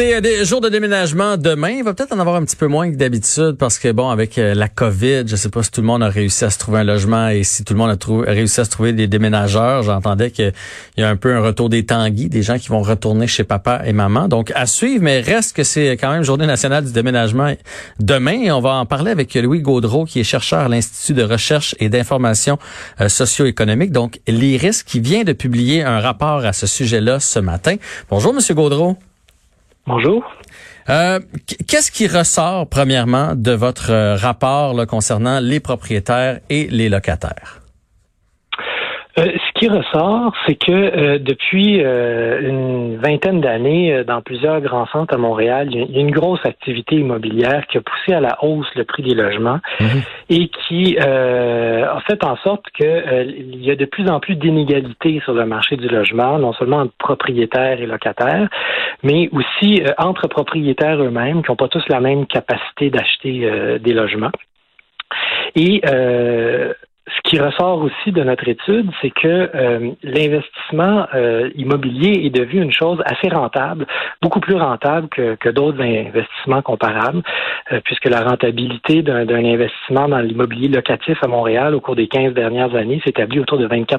C'est euh, des jours de déménagement demain. Il va peut-être en avoir un petit peu moins que d'habitude parce que bon, avec euh, la COVID, je sais pas si tout le monde a réussi à se trouver un logement et si tout le monde a réussi à se trouver des déménageurs. J'entendais qu'il y a un peu un retour des tanguis, des gens qui vont retourner chez papa et maman. Donc à suivre, mais reste que c'est quand même Journée nationale du déménagement demain. on va en parler avec Louis Gaudreau, qui est chercheur à l'Institut de recherche et d'information euh, socio-économique, donc l'IRIS, qui vient de publier un rapport à ce sujet-là ce matin. Bonjour, Monsieur Gaudreau. Bonjour. Euh, Qu'est-ce qui ressort, premièrement, de votre euh, rapport concernant les propriétaires et les locataires? Euh, ce qui ressort, c'est que euh, depuis euh, une vingtaine d'années, dans plusieurs grands centres à Montréal, il y, a une grosse activité immobilière qui a poussé à la hausse le prix des logements mhm. et qui a fait en sorte qu'il y a de plus en plus d'inégalités sur le marché du logement, non seulement entre propriétaires et locataires, mais aussi entre propriétaires eux-mêmes qui n'ont pas tous la même capacité d'acheter des logements. Et euh, ce qui ressort aussi de notre étude, c'est que euh, l'investissement euh, immobilier est devenu une chose assez rentable, beaucoup plus rentable que, d'autres investissements comparables, euh, puisque la rentabilité d'un investissement dans l'immobilier locatif à Montréal au cours des 15 dernières années s'établit autour de 24%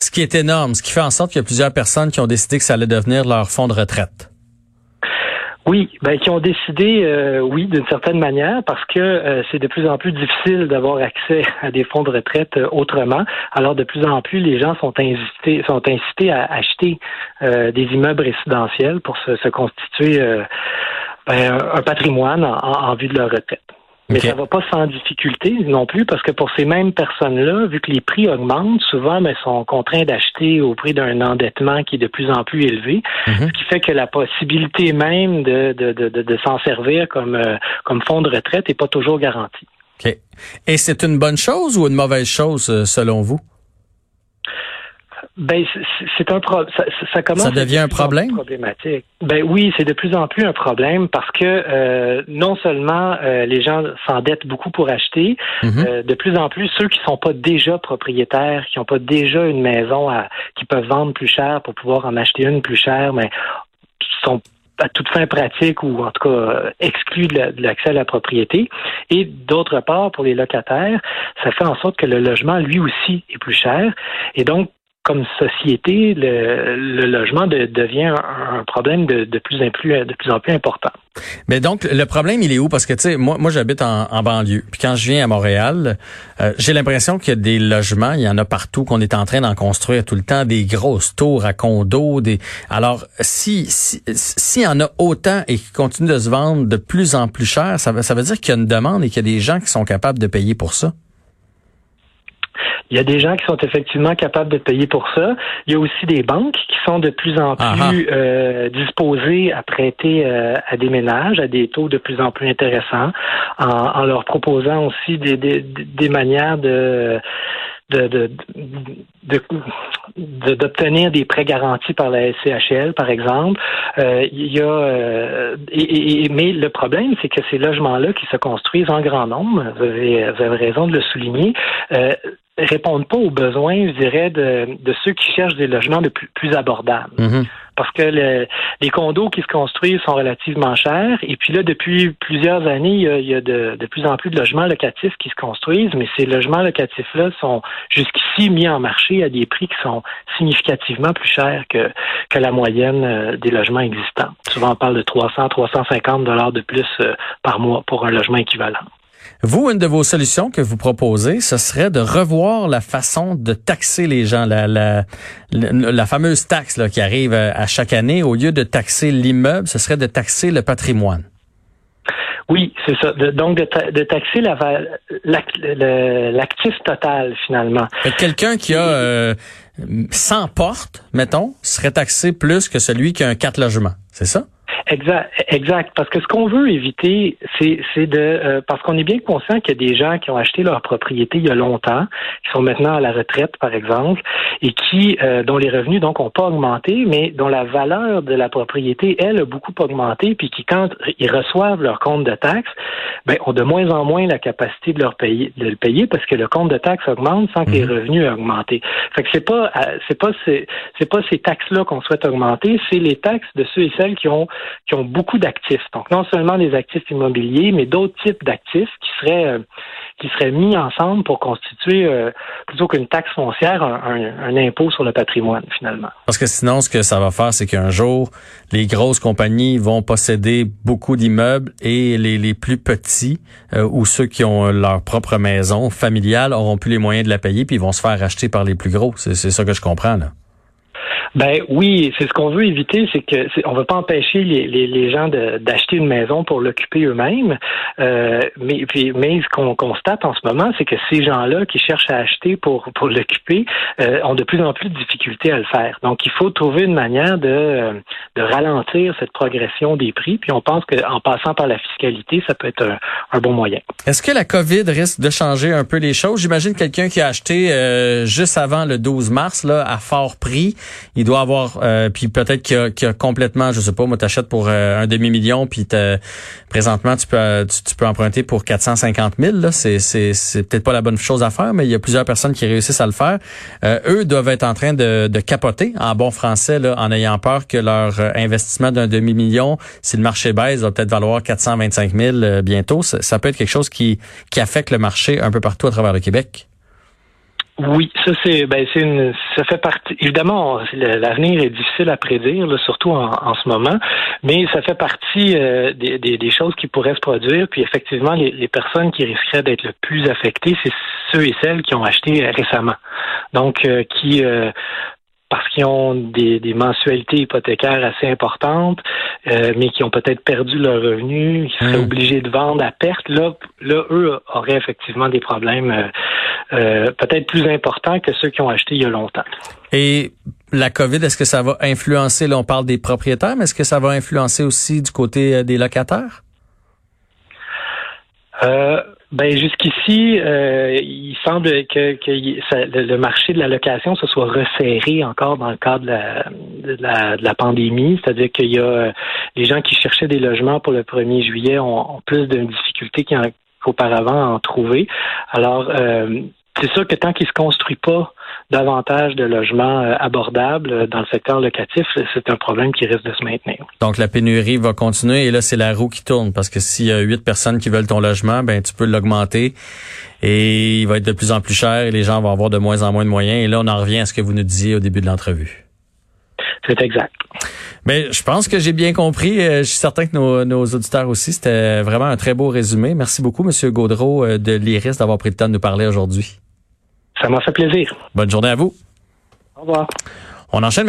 Ce qui est énorme, ce qui fait en sorte qu'il y a plusieurs personnes qui ont décidé que ça allait devenir leur fonds de retraite. Oui, ben qui ont décidé, euh, oui, d'une certaine manière, parce que euh, c'est de plus en plus difficile d'avoir accès à des fonds de retraite euh, autrement. Alors de plus en plus, les gens sont incités, sont incités à acheter des immeubles résidentiels pour se, constituer ben, un patrimoine en vue de leur retraite. Mais ça va pas sans difficulté non plus, parce que pour ces mêmes personnes-là, vu que les prix augmentent, souvent, mais sont contraints d'acheter au prix d'un endettement qui est de plus en plus élevé, mhm. ce qui fait que la possibilité même de, de, de, de s'en servir comme, euh, comme fonds de retraite n'est pas toujours garantie. OK. Et c'est une bonne chose ou une mauvaise chose, euh, selon vous? Ben, c'est un pro ça, ça, commence. Ça devient un problème? Problématique. Ben oui, c'est de plus en plus un problème parce que euh, non seulement euh, les gens s'endettent beaucoup pour acheter, mhm. euh, de plus en plus ceux qui sont pas déjà propriétaires, qui n'ont pas déjà une maison à, qui peuvent vendre plus cher pour pouvoir en acheter une plus chère, mais sont à toute fin pratique ou en tout cas exclus de l'accès à la propriété. Et d'autre part, pour les locataires, ça fait en sorte que le logement, lui aussi, est plus cher. Et donc, comme société, le, logement devient un, problème de, plus en plus, de plus en plus important. Mais donc, le problème, il est où? Parce que, tu sais, moi, moi j'habite en, banlieue. Puis quand je viens à Montréal, euh, j'ai l'impression qu'il y a des logements, il y en a partout, qu'on est en train d'en construire tout le temps, des grosses tours à condos. Des... Alors, si s'il si, y en a autant et qui continuent de se vendre de plus en plus cher, ça, ça veut dire qu'il y a une demande et qu'il y a des gens qui sont capables de payer pour ça? Il y a des gens qui sont effectivement capables de payer pour ça. Il y a aussi des banques qui sont de plus en plus euh, disposées à prêter euh, à des ménages à des taux de plus en plus intéressants, en, leur proposant aussi des, des, des manières de de, d'obtenir des prêts garantis par la SCHL, par exemple. Euh, il y a, euh, et, mais le problème, c'est que ces logements-là qui se construisent en grand nombre, vous avez, vous avez raison de le souligner, euh, répondent pas aux besoins, je dirais, de, de ceux qui cherchent des logements de plus, plus abordables. Mm-hmm. Parce que les condos qui se construisent sont relativement chers. Et puis là, depuis plusieurs années, il y a, de, de, plus en plus de logements locatifs qui se construisent, mais ces logements locatifs-là sont jusqu'ici mis en marché à des prix qui sont significativement plus chers que, que la moyenne euh, des logements existants. Souvent, on parle de 300, 350 dollars de plus euh, par mois pour un logement équivalent. Vous, une de vos solutions que vous proposez, ce serait de revoir la façon de taxer les gens, la, la, la, fameuse taxe là, qui arrive à chaque année. Au lieu de taxer l'immeuble, ce serait de taxer le patrimoine. Oui, c'est ça. donc, de, taxer l'actif total, finalement. Quelqu'un qui a euh, 100 portes, mettons, serait taxé plus que celui qui a un 4 logements. C'est ça? Exact, exact. Parce que ce qu'on veut éviter, c'est, de, euh, parce qu'on est bien conscient qu'il y a des gens qui ont acheté leur propriété il y a longtemps, qui sont maintenant à la retraite, par exemple, et qui, euh, dont les revenus donc n'ont pas augmenté, mais dont la valeur de la propriété, elle, a beaucoup augmenté, puis qui, quand ils reçoivent leur compte de taxes, ben, ont de moins en moins la capacité de leur payer, de le payer, parce que le compte de taxes augmente sans que les mhm. revenus aient augmenté. Fait que c'est pas, euh, c'est pas, c'est, c'est pas ces taxes-là qu'on souhaite augmenter, c'est les taxes de ceux et celles qui ont qui ont beaucoup d'actifs. Donc non seulement des actifs immobiliers, mais d'autres types d'actifs qui seraient euh, qui seraient mis ensemble pour constituer euh, plutôt qu'une taxe foncière un, impôt sur le patrimoine finalement. Parce que sinon, ce que ça va faire, c'est qu'un jour, les grosses compagnies vont posséder beaucoup d'immeubles et les, les plus petits euh, ou ceux qui ont leur propre maison familiale auront plus les moyens de la payer puis ils vont se faire racheter par les plus gros. C'est ça que je comprends là. Ben oui, c'est ce qu'on veut éviter, c'est que on veut pas empêcher les, les, gens d'acheter une maison pour l'occuper eux-mêmes, euh, mais puis mais ce qu'on constate en ce moment, c'est que ces gens-là qui cherchent à acheter pour pour l'occuper euh, ont de plus en plus de difficultés à le faire. Donc il faut trouver une manière de euh, de ralentir cette progression des prix, puis on pense qu'en passant par la fiscalité, ça peut être un, un bon moyen. Est-ce que la Covid risque de changer un peu les choses? J'imagine quelqu'un qui a acheté euh, juste avant le 12 mars là à fort prix doit avoir euh, puis peut-être qu'il a, a, complètement je sais pas moi t'achètes pour euh, un demi million puis présentement tu peux tu, peux emprunter pour 450 000 là. C'est c'est peut-être pas la bonne chose à faire mais il y a plusieurs personnes qui réussissent à le faire. Euh, eux doivent être en train de, de capoter en bon français là en ayant peur que leur investissement d'un demi million si le marché baisse va peut-être valoir 425 000 bientôt. Ça, ça peut être quelque chose qui qui affecte le marché un peu partout à travers le Québec oui, ça c'est ben c'est une ça fait partie évidemment l'avenir est difficile à prédire surtout en, ce moment, mais ça fait partie euh, des, des, choses qui pourraient se produire. Puis effectivement, les, les personnes qui risqueraient d'être le plus affectées, c'est ceux et celles qui ont acheté récemment, donc euh, qui euh, parce qu'ils ont des, des, mensualités hypothécaires assez importantes, euh, mais qui ont peut-être perdu leur revenu, qui seraient hmm. obligés de vendre à perte, là, là, eux auraient effectivement des problèmes euh, euh, peut-être plus importants que ceux qui ont acheté il y a longtemps. Et la COVID, est-ce que ça va influencer, là on parle des propriétaires, mais est-ce que ça va influencer aussi du côté des locataires? Ben jusqu'ici, euh, il semble que, que le marché de la location se soit resserré encore dans le cadre de la, de la, de la pandémie, c'est-à-dire qu'il y a euh, les gens qui cherchaient des logements pour le 1er juillet ont, plus de difficultés qu'auparavant à en trouver. Alors, euh, c'est sûr que tant qu'il se construit pas davantage de logements euh, abordables euh, dans le secteur locatif, c'est un problème qui risque de se maintenir. Donc la pénurie va continuer et là c'est la roue qui tourne parce que s'il y a huit personnes qui veulent ton logement, ben tu peux l'augmenter et il va être de plus en plus cher et les gens vont avoir de moins en moins de moyens et là on en revient à ce que vous nous disiez au début de l'entrevue. C'est exact. Mais je pense que j'ai bien compris. Euh, je suis certain que nos, nos auditeurs aussi. C'était vraiment un très beau résumé. Merci beaucoup, Monsieur Gaudreau de l'IRIS, d'avoir pris le temps de nous parler aujourd'hui. Ça m'a fait plaisir. Bonne journée à vous. Au revoir. On enchaîne